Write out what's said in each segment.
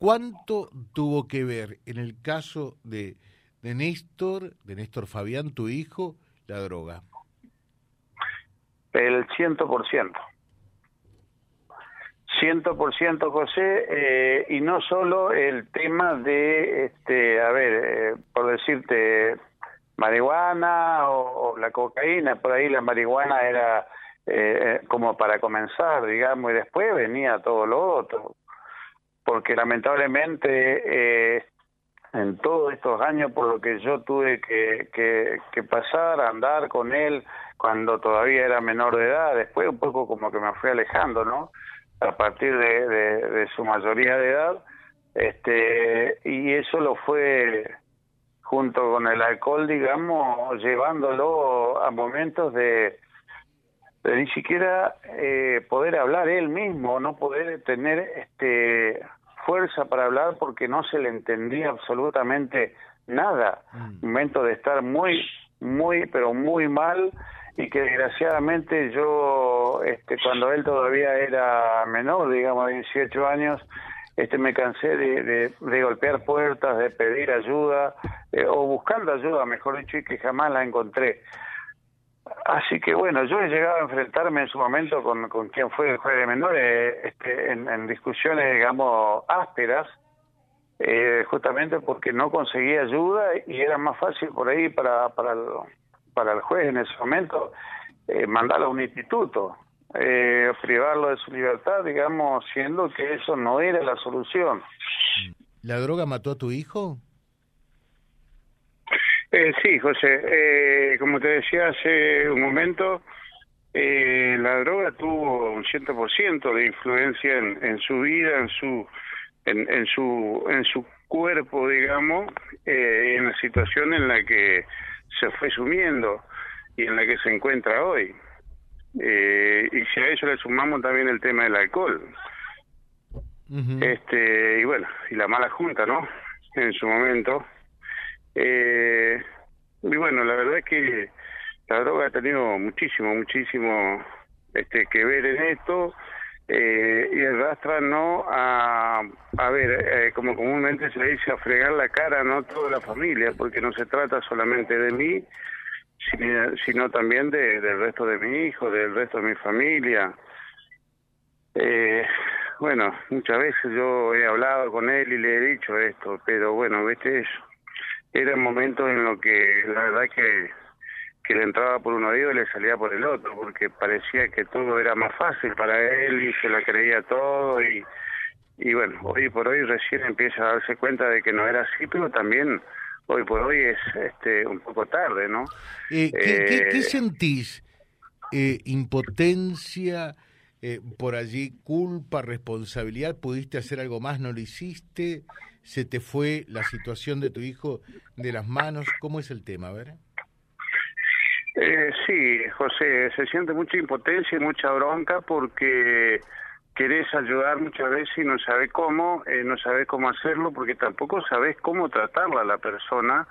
¿Cuánto tuvo que ver en el caso de, de Néstor, de Néstor Fabián, tu hijo, la droga? El ciento por ciento. Ciento por ciento, José, eh, y no solo el tema de, este, a ver, eh, por decirte, marihuana o, la cocaína, por ahí la marihuana era eh, como para comenzar, digamos, y después venía todo lo otro, porque lamentablemente en todos estos años por lo que yo tuve que, que, que pasar, andar con él cuando todavía era menor de edad, después un poco como que me fui alejando, ¿no? A partir de, de, su mayoría de edad, este, y eso lo fue junto con el alcohol, digamos, llevándolo a momentos de, de ni siquiera eh, poder hablar él mismo, no poder tener este fuerza para hablar porque no se le entendía absolutamente nada. Mm. momento de estar muy, muy, pero muy mal y que desgraciadamente yo, este, cuando él todavía era menor, digamos, de 18 años, este, me cansé de, de, golpear puertas, de pedir ayuda, eh, o buscando ayuda, mejor dicho, y que jamás la encontré. Así que bueno, yo he llegado a enfrentarme en su momento con, con quien fue el juez de menores este, en, discusiones, digamos, ásperas, eh, justamente porque no conseguía ayuda y era más fácil por ahí para, para, el, para el juez en ese momento eh, mandarlo a un instituto, eh, privarlo de su libertad, digamos, siendo que eso no era la solución. ¿La droga mató a tu hijo? Eh, sí, José. Eh, como te decía hace un momento, eh, la droga tuvo un 100% de influencia en, en, su vida, en su, en, en, su, en su cuerpo, digamos, eh, en la situación en la que se fue sumiendo y en la que se encuentra hoy. Eh, y si a eso le sumamos también el tema del alcohol. este Y bueno, y la mala junta, ¿no? En su momento. Eh, y bueno, la verdad es que la droga ha tenido muchísimo, muchísimo este que ver en esto eh, y arrastra no a, a ver, eh, como comúnmente se dice, a fregar la cara no toda la familia, porque no se trata solamente de mí, sino, también de, del resto de mi hijo, del resto de mi familia. Eh, bueno, muchas veces yo he hablado con él y le he dicho esto, pero bueno, viste eso eran momentos en los que la verdad que, que le entraba por un oído y le salía por el otro, porque parecía que todo era más fácil para él y se la creía todo y, y bueno, hoy por hoy recién empieza a darse cuenta de que no era así, pero también hoy por hoy es este un poco tarde, ¿no? Eh, ¿qué, ¿qué, eh, sentís? Eh, ¿Impotencia? Eh, por allí culpa, responsabilidad? ¿Pudiste hacer algo más? ¿No lo hiciste? Se te fue la situación de tu hijo de las manos. ¿Cómo es el tema? A ver. Eh, sí, José, se siente mucha impotencia y mucha bronca porque querés ayudar muchas veces y no sabes cómo, eh, no sabes cómo hacerlo porque tampoco sabes cómo tratarla a la persona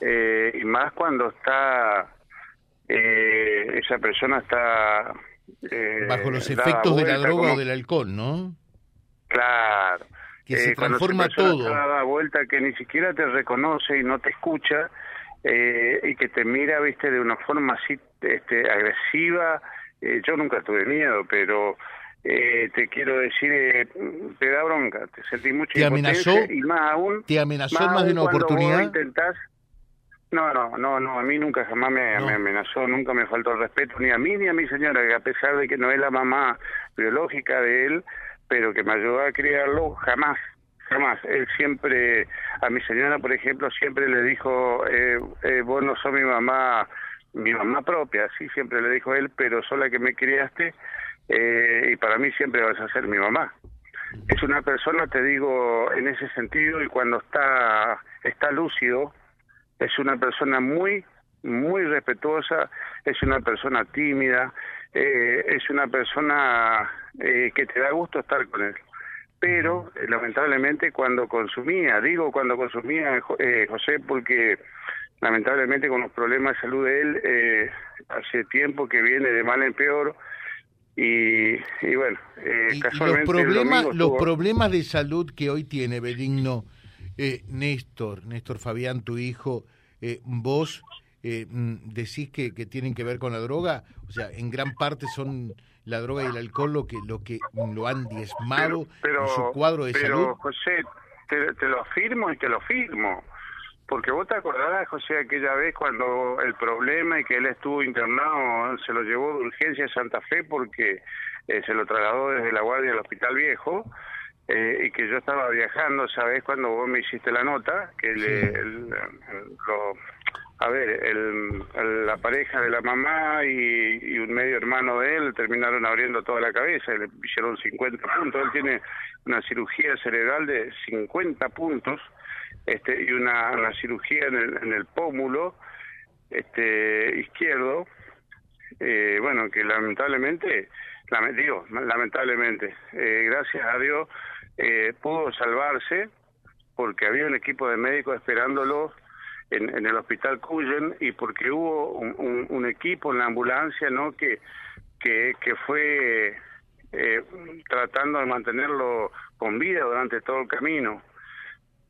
eh, y más cuando está, eh, esa persona está... Bajo los efectos de la droga o del alcohol, ¿no? Claro que se eh, transforma todo. da vuelta que ni siquiera te reconoce y no te escucha eh, y que te mira, viste, de una forma así este, agresiva. Eh, yo nunca tuve miedo, pero te quiero decir, te da bronca, te sentí mucha ¿Te amenazó? y más aún. ¿Te amenazó más, de una oportunidad? Intentás, no, no, no, no, a mí nunca jamás me, me, amenazó, nunca me faltó el respeto, ni a mí ni a mi señora, que a pesar de que no es la mamá biológica de él, pero que me ayudó a criarlo, jamás, jamás. Él siempre, a mi señora, por ejemplo, siempre le dijo, eh, eh, vos no sos mi mamá, mi mamá propia, sí, siempre le dijo él, pero sola que me criaste eh, y para mí siempre vas a ser mi mamá. Es una persona, te digo, en ese sentido y cuando está, está lúcido, es una persona muy, muy respetuosa, es una persona tímida, eh, es una persona eh, que te da gusto estar con él. Pero eh, lamentablemente cuando consumía, digo cuando consumía eh, José porque lamentablemente con los problemas de salud de él hace tiempo que viene de mal en peor Y, y bueno, eh, los problemas, los problemas de salud que hoy tiene Benigno, eh, Néstor, Néstor Fabián, tu hijo, eh, vos eh, mm, decís que, que tienen que ver con la droga, o sea, en gran parte son la droga y el alcohol lo que lo que lo han diezmado pero, en su cuadro de pero, salud. José, te, te, lo afirmo y te lo firmo. Porque vos te acordarás, José, aquella vez cuando el problema y que él estuvo internado, se lo llevó de urgencia a Santa Fe porque eh, se lo trasladó desde la guardia al Hospital Viejo eh, y que yo estaba viajando, ¿sabés? Cuando vos me hiciste la nota, que le, el, lo, a ver, el, la pareja de la mamá y, un medio hermano de él terminaron abriendo toda la cabeza, le hicieron 50 puntos, él tiene una cirugía cerebral de 50 puntos este, y una, cirugía en el, en el pómulo este, izquierdo, eh, bueno, que lamentablemente, digo, lamentablemente, eh, gracias a Dios, eh, pudo salvarse porque había un equipo de médicos esperándolo en, en el hospital Cuyen y porque hubo un, un, equipo en la ambulancia, ¿no? Que, que, que fue eh, tratando de mantenerlo con vida durante todo el camino.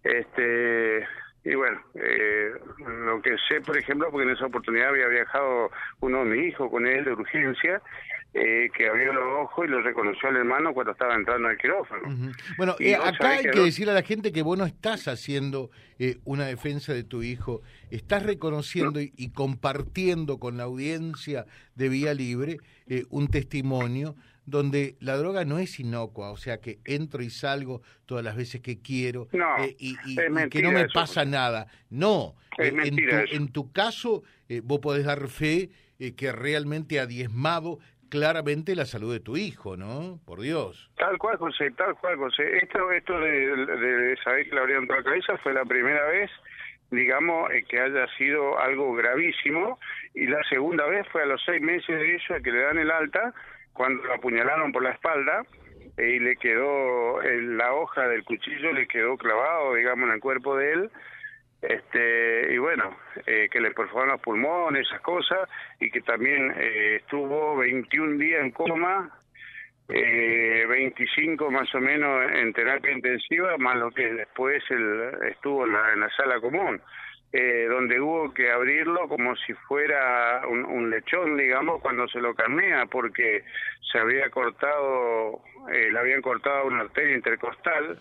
Este, y bueno, eh, lo que sé, por ejemplo, porque en esa oportunidad había viajado uno de mis hijos con él de urgencia, eh, que abrió los ojos y lo reconoció al hermano cuando estaba entrando al quirófano. Uh -huh. Bueno, eh, acá hay que, decirle a la gente que vos no estás haciendo eh, una defensa de tu hijo, estás reconociendo ¿No? y, y, compartiendo con la audiencia de Vía Libre eh, un testimonio donde la droga no es inocua, o sea que entro y salgo todas las veces que quiero no, eh, y, y, y que no me eso. pasa nada. No, eh, en, tu, en, tu, caso eh, vos podés dar fe que realmente ha diezmado claramente la salud de tu hijo, ¿no? Por Dios. Tal cual, José, tal cual, José. Esto, esto de, de, de saber que le abrieron toda la cabeza fue la primera vez digamos, eh, que haya sido algo gravísimo, y la segunda vez fue a los seis meses de eso, a que le dan el alta, cuando lo apuñalaron por la espalda eh, y le quedó en la hoja del cuchillo le quedó clavado digamos en el cuerpo de él este y bueno eh, que le perforaron los pulmones esas cosas y que también eh, estuvo 21 días en coma eh, 25 más o menos en terapia intensiva más lo que después él estuvo en la, en la sala común eh, donde hubo que abrirlo como si fuera un, lechón, digamos, cuando se lo carnea, porque se había cortado, eh, le habían cortado una arteria intercostal,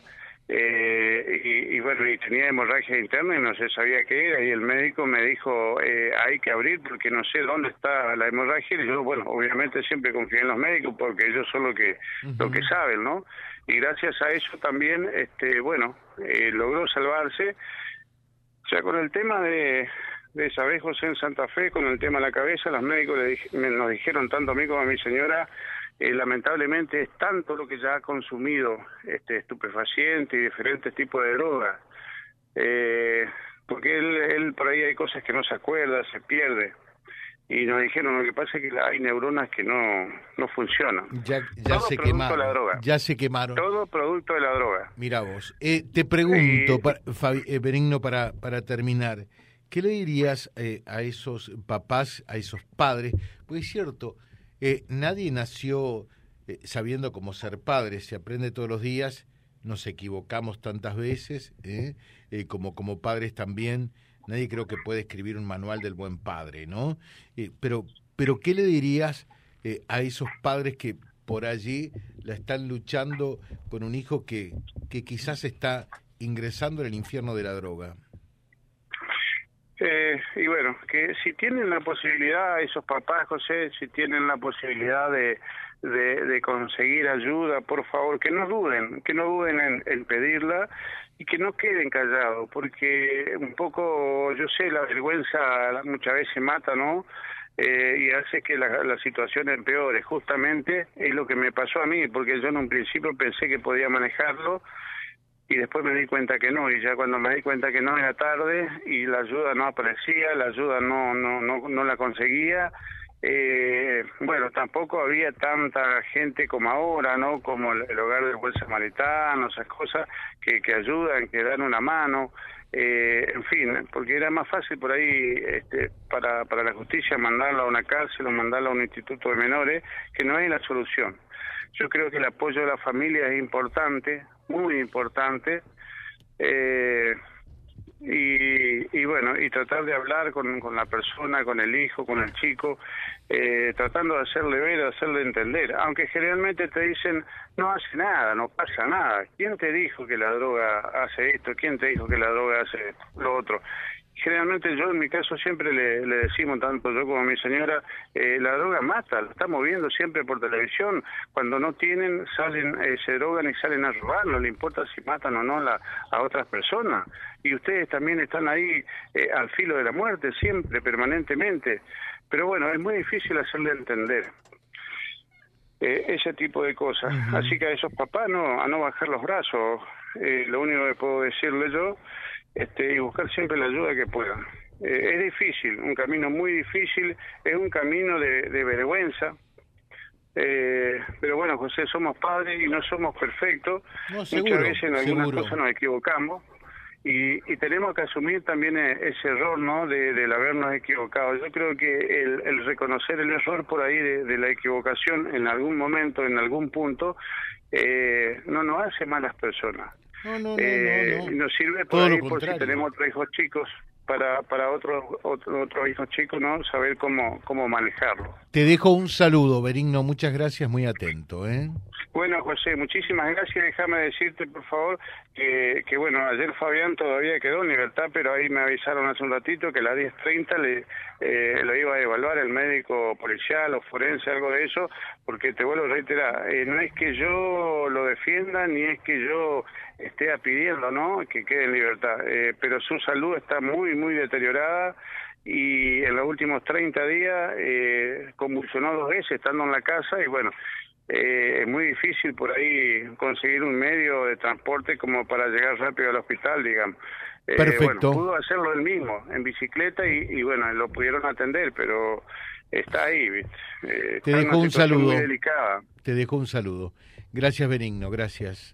eh, y, y, bueno, y tenía hemorragia interna y no se sabía qué era, y el médico me dijo, eh, hay que abrir porque no sé dónde está la hemorragia, y yo, bueno, obviamente siempre confié en los médicos porque ellos son lo que, uh -huh. lo que saben, ¿no? Y gracias a eso también, este, bueno, eh, logró salvarse, o sea, con el tema de, de José en Santa Fe, con el tema de la cabeza, los médicos le, me, nos dijeron tanto a mí como a mi señora, eh, lamentablemente es tanto lo que ya ha consumido este estupefaciente y diferentes tipos de drogas, eh, porque él, él por ahí hay cosas que no se acuerda, se pierde. Y nos dijeron lo que pasa es que hay neuronas que no no funcionan. Ya, ya todo se producto quemaron de la droga. ya se quemaron. Todo producto de la droga. Mira vos. Eh, te pregunto para, Fabi, eh, Benigno para para terminar qué le dirías eh, a esos papás a esos padres pues es cierto eh, nadie nació eh, sabiendo cómo ser padre se aprende todos los días nos equivocamos tantas veces ¿eh? Eh, como como padres también nadie creo que puede escribir un manual del buen padre, ¿no? Eh, pero, pero, ¿qué le dirías a esos padres que por allí la están luchando con un hijo que, que quizás está ingresando en el infierno de la droga? Eh, y bueno, que si tienen la posibilidad, esos papás, José, si tienen la posibilidad de, de, conseguir ayuda, por favor, que no duden, que no duden en, en pedirla y que no queden callados, porque un poco, yo sé, la vergüenza muchas veces mata, ¿no? Eh, y hace que la, la situación empeore. Justamente es lo que me pasó a mí, porque yo en un principio pensé que podía manejarlo y después me di cuenta que no, y ya cuando me di cuenta que no era tarde y la ayuda no aparecía, la ayuda no, no, no, no la conseguía eh, bueno, tampoco había tanta gente como ahora, ¿no? Como el, hogar del buen samaritano, esas cosas que, que ayudan, que dan una mano. Eh, en fin, porque era más fácil por ahí este, para, para la justicia mandarlo a una cárcel o mandarlo a un instituto de menores, que no es la solución. Yo creo que el apoyo de la familia es importante, muy importante. Eh, y, y, bueno, y tratar de hablar con, con, la persona, con el hijo, con el chico, eh, tratando de hacerle ver, hacerle entender, aunque generalmente te dicen, no hace nada, no pasa nada. ¿Quién te dijo que la droga hace esto? ¿Quién te dijo que la droga hace lo otro? Generalmente yo en mi caso siempre le, decimos, tanto yo como mi señora, eh, la droga mata, lo estamos viendo siempre por televisión, cuando no tienen salen, eh, se drogan y salen a robar, no le importa si matan o no la, a otras personas. Y ustedes también están ahí eh, al filo de la muerte, siempre, permanentemente. Pero bueno, es muy difícil hacerle entender. ese tipo de cosas. Así que a esos papás no, a no bajar los brazos. lo único que puedo decirle yo este, y buscar siempre la ayuda que puedan. Eh, es difícil, un camino muy difícil, es un camino de, vergüenza, eh, pero bueno, José, somos padres y no somos perfectos. Muchas veces en algunas cosas nos equivocamos y, tenemos que asumir también e, ese error, ¿no? De, del habernos equivocado. Yo creo que el, reconocer el error por ahí de, la equivocación en algún momento, en algún punto, eh, no nos hace malas personas. No, no, no, eh, Nos sirve por, ahí, por si tenemos otros hijos chicos, para, para otros otro, otro hijos chicos, ¿no? Saber cómo, cómo manejarlo. Te dejo un saludo, Berigno, muchas gracias, muy atento, ¿eh? Bueno, José, muchísimas gracias. Déjame decirte, por favor, que, bueno, ayer Fabián todavía quedó en libertad, pero ahí me avisaron hace un ratito que a las 10.30 le, eh, lo iba a evaluar el médico policial o forense, algo de eso, porque te vuelvo a reiterar, eh, no es que yo lo defienda ni es que yo esté pidiendo, ¿no?, que quede en libertad, eh, pero su salud está muy, muy deteriorada y en los últimos 30 días eh, convulsionó dos veces estando en la casa y bueno, eh, es muy difícil por ahí conseguir un medio de transporte como para llegar rápido al hospital, digamos. Eh, Perfecto. pudo hacerlo él mismo, en bicicleta, y, bueno, lo pudieron atender, pero está ahí, eh, Te dejo un saludo. Te dejo un saludo. Gracias, Benigno, gracias